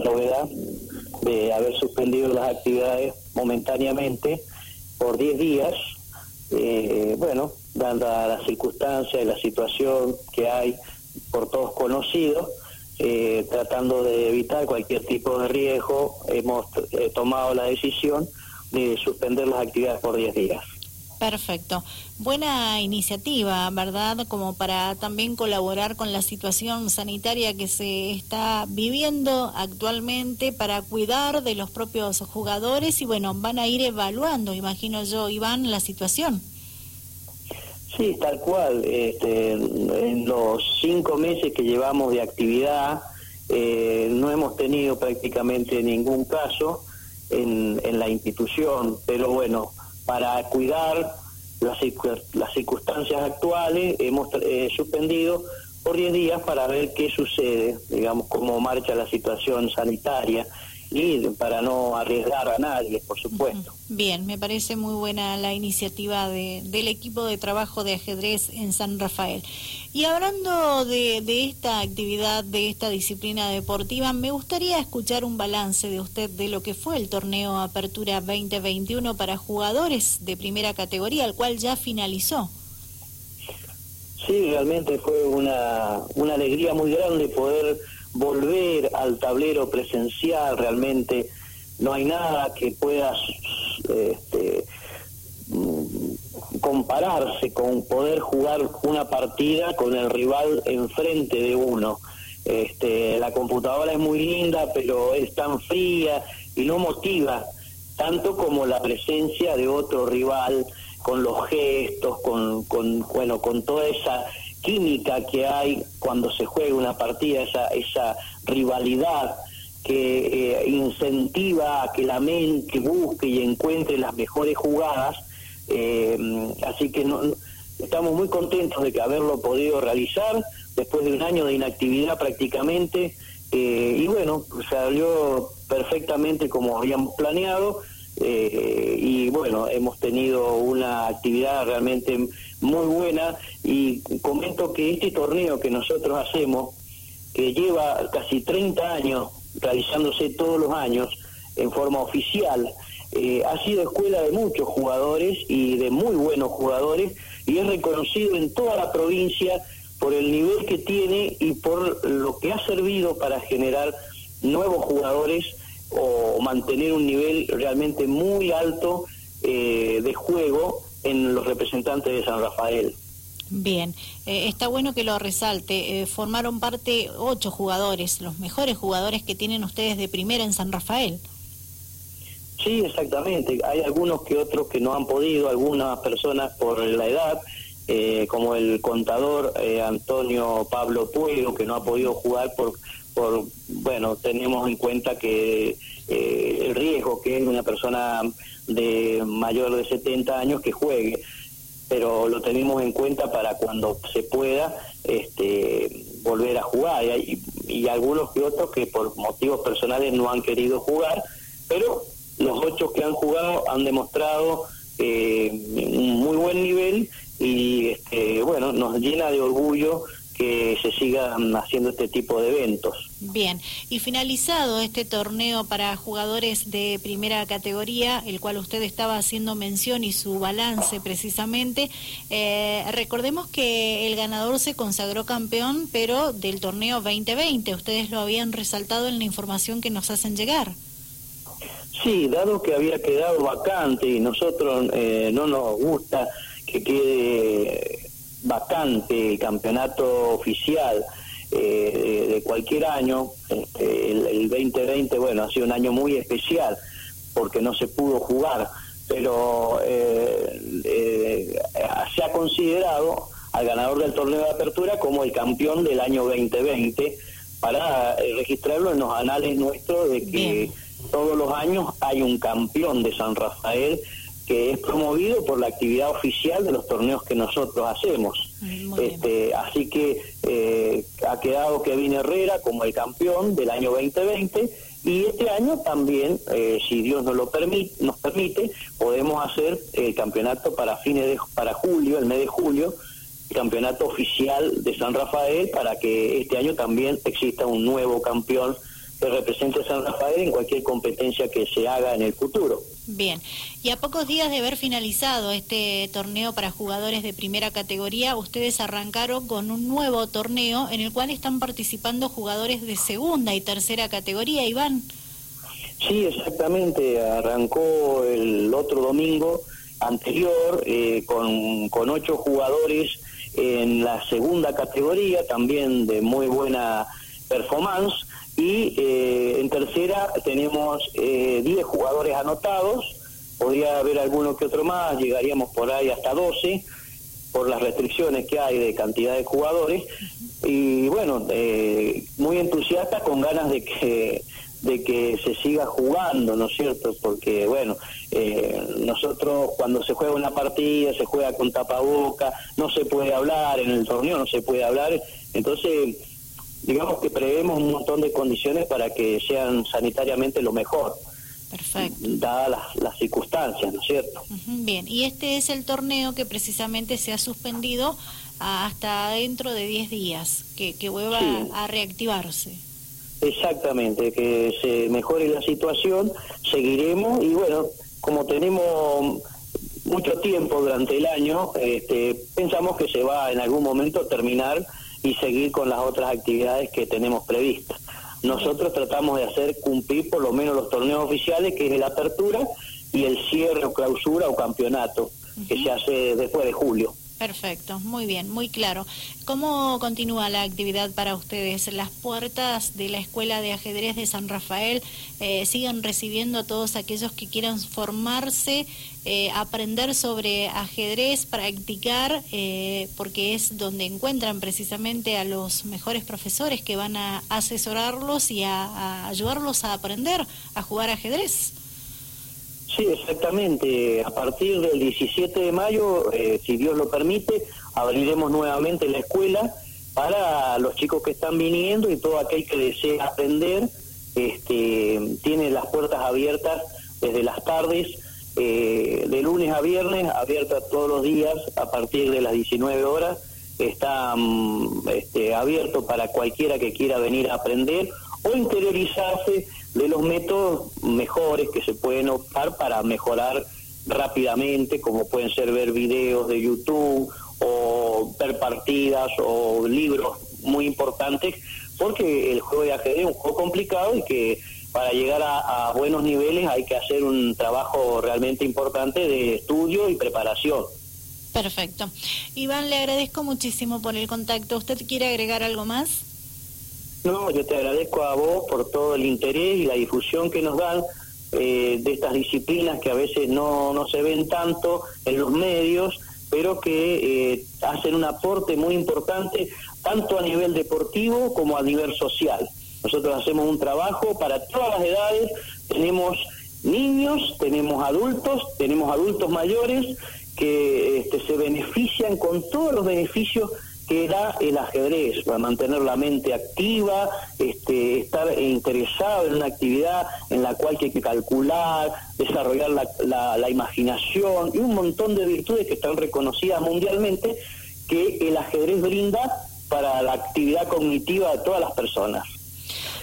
la novedad de haber suspendido las actividades momentáneamente por 10 días, eh, bueno, dada las circunstancias y la situación que hay por todos conocidos, eh, tratando de evitar cualquier tipo de riesgo, hemos eh, tomado la decisión de suspender las actividades por 10 días. Perfecto. Buena iniciativa, ¿verdad? Como para también colaborar con la situación sanitaria que se está viviendo actualmente para cuidar de los propios jugadores y bueno, van a ir evaluando, imagino yo, Iván, la situación. Sí, tal cual. Este, en los cinco meses que llevamos de actividad eh, no hemos tenido prácticamente ningún caso en, en la institución, pero bueno, para cuidar las, las circunstancias actuales, hemos eh, suspendido por 10 días para ver qué sucede, digamos, cómo marcha la situación sanitaria y para no arriesgar a nadie, por supuesto. Bien, me parece muy buena la iniciativa de, del equipo de trabajo de ajedrez en San Rafael. Y hablando de, de esta actividad, de esta disciplina deportiva, me gustaría escuchar un balance de usted de lo que fue el torneo Apertura 2021 para jugadores de primera categoría, el cual ya finalizó. Sí, realmente fue una, una alegría muy grande poder volver al tablero presencial, realmente no hay nada que pueda este, mm, compararse con poder jugar una partida con el rival enfrente de uno. Este, la computadora es muy linda, pero es tan fría y no motiva tanto como la presencia de otro rival con los gestos, con, con bueno, con toda esa química que hay cuando se juega una partida, esa, esa rivalidad que eh, incentiva a que la mente busque y encuentre las mejores jugadas. Eh, así que no, estamos muy contentos de que haberlo podido realizar después de un año de inactividad prácticamente. Eh, y bueno, salió perfectamente como habíamos planeado. Y bueno, hemos tenido una actividad realmente muy buena y comento que este torneo que nosotros hacemos, que lleva casi 30 años realizándose todos los años en forma oficial, eh, ha sido escuela de muchos jugadores y de muy buenos jugadores y es reconocido en toda la provincia por el nivel que tiene y por lo que ha servido para generar nuevos jugadores o mantener un nivel realmente muy alto eh, de juego en los representantes de San Rafael. Bien, eh, está bueno que lo resalte. Eh, formaron parte ocho jugadores, los mejores jugadores que tienen ustedes de primera en San Rafael. Sí, exactamente. Hay algunos que otros que no han podido, algunas personas por la edad, eh, como el contador Antonio Pablo Puego, que no ha podido jugar por, por bueno, tenemos en cuenta que el riesgo que es una persona de mayor de 70 años que juegue, pero lo tenemos en cuenta para cuando se pueda este, volver a jugar. Y, y algunos que otros que por motivos personales no han querido jugar, pero los ocho que han jugado han demostrado eh, un muy buen nivel y este, bueno, nos llena de orgullo que se sigan haciendo este tipo de eventos. Bien, y finalizado este torneo para jugadores de primera categoría, el cual usted estaba haciendo mención y su balance precisamente, eh, recordemos que el ganador se consagró campeón, pero del torneo 2020, ustedes lo habían resaltado en la información que nos hacen llegar. Sí, dado que había quedado vacante y nosotros eh, no nos gusta que quede vacante el campeonato oficial eh, de, cualquier año, este, el, 2020, bueno, ha sido un año muy especial porque no se pudo jugar, pero eh, eh, se ha considerado al ganador del torneo de apertura como el campeón del año 2020 para registrarlo en los anales nuestros de que todos los años hay un campeón de San Rafael que es promovido por la actividad oficial de los torneos que nosotros hacemos. Este, así que eh, ha quedado Kevin Herrera como el campeón del año 2020 y este año también, eh, si Dios nos lo permite, nos permite, podemos hacer el campeonato para fines de para julio, el mes de julio, el campeonato oficial de San Rafael para que este año también exista un nuevo campeón que represente a San Rafael en cualquier competencia que se haga en el futuro. Bien, y a pocos días de haber finalizado este torneo para jugadores de primera categoría, ustedes arrancaron con un nuevo torneo en el cual están participando jugadores de segunda y tercera categoría, Iván. Sí, exactamente, arrancó el otro domingo anterior eh, con, con ocho jugadores en la segunda categoría, también de muy buena performance, y eh, en tercera tenemos eh, 10 jugadores anotados, podría haber alguno que otro más, llegaríamos por ahí hasta 12 por las restricciones que hay de cantidad de jugadores. Y bueno, eh, muy entusiasta con ganas de que de que se siga jugando, ¿no es cierto? Porque, bueno, eh, nosotros cuando se juega una partida, se juega con tapaboca, no se puede hablar, en el torneo no se puede hablar, entonces digamos que prevemos un montón de condiciones para que sean sanitariamente lo mejor. Perfecto. Dadas las, circunstancias, ¿no es cierto? bien, y este es el torneo que precisamente se ha suspendido hasta dentro de 10 días, que, que vuelva a reactivarse. Exactamente, que se mejore la situación, seguiremos y bueno, como tenemos mucho tiempo durante el año, este, pensamos que se va en algún momento a terminar y seguir con las otras actividades que tenemos previstas. Nosotros tratamos de hacer cumplir por lo menos los torneos oficiales, que es la apertura, y el cierre o clausura o campeonato, que se hace después de julio. Perfecto, muy bien, muy claro. ¿Cómo continúa la actividad para ustedes? ¿Las puertas de la Escuela de Ajedrez de San Rafael eh, siguen recibiendo a todos aquellos que quieran formarse, eh, aprender sobre ajedrez, practicar, eh, porque es donde encuentran precisamente a los mejores profesores que van a asesorarlos y a ayudarlos a aprender a jugar ajedrez? Sí, exactamente. A partir del 17 de mayo, eh, si Dios lo permite, abriremos nuevamente la escuela para los chicos que están viniendo y todo aquel que desee aprender. Este, tiene las puertas abiertas desde las tardes, eh, de lunes a viernes, abiertas todos los días a partir de las 19 horas. Está mm, este, abierto para cualquiera que quiera venir a aprender o interiorizarse de los métodos mejores que se pueden optar para mejorar rápidamente, como pueden ser ver videos de YouTube o ver partidas o libros muy importantes, porque el juego de ajedrez es un juego complicado y que para llegar a, buenos niveles hay que hacer un trabajo realmente importante de estudio y preparación. Perfecto. Iván, le agradezco muchísimo por el contacto. ¿Usted quiere agregar algo más? No, yo te agradezco a vos por todo el interés y la difusión que nos dan eh, de estas disciplinas que a veces no, no se ven tanto en los medios, pero que eh, hacen un aporte muy importante tanto a nivel deportivo como a nivel social. Nosotros hacemos un trabajo para todas las edades, tenemos niños, tenemos adultos, tenemos adultos mayores que este, se benefician con todos los beneficios que da el ajedrez, para mantener la mente activa, este, estar interesado en una actividad en la cual hay que calcular, desarrollar la, la imaginación y un montón de virtudes que están reconocidas mundialmente que el ajedrez brinda para la actividad cognitiva de todas las personas.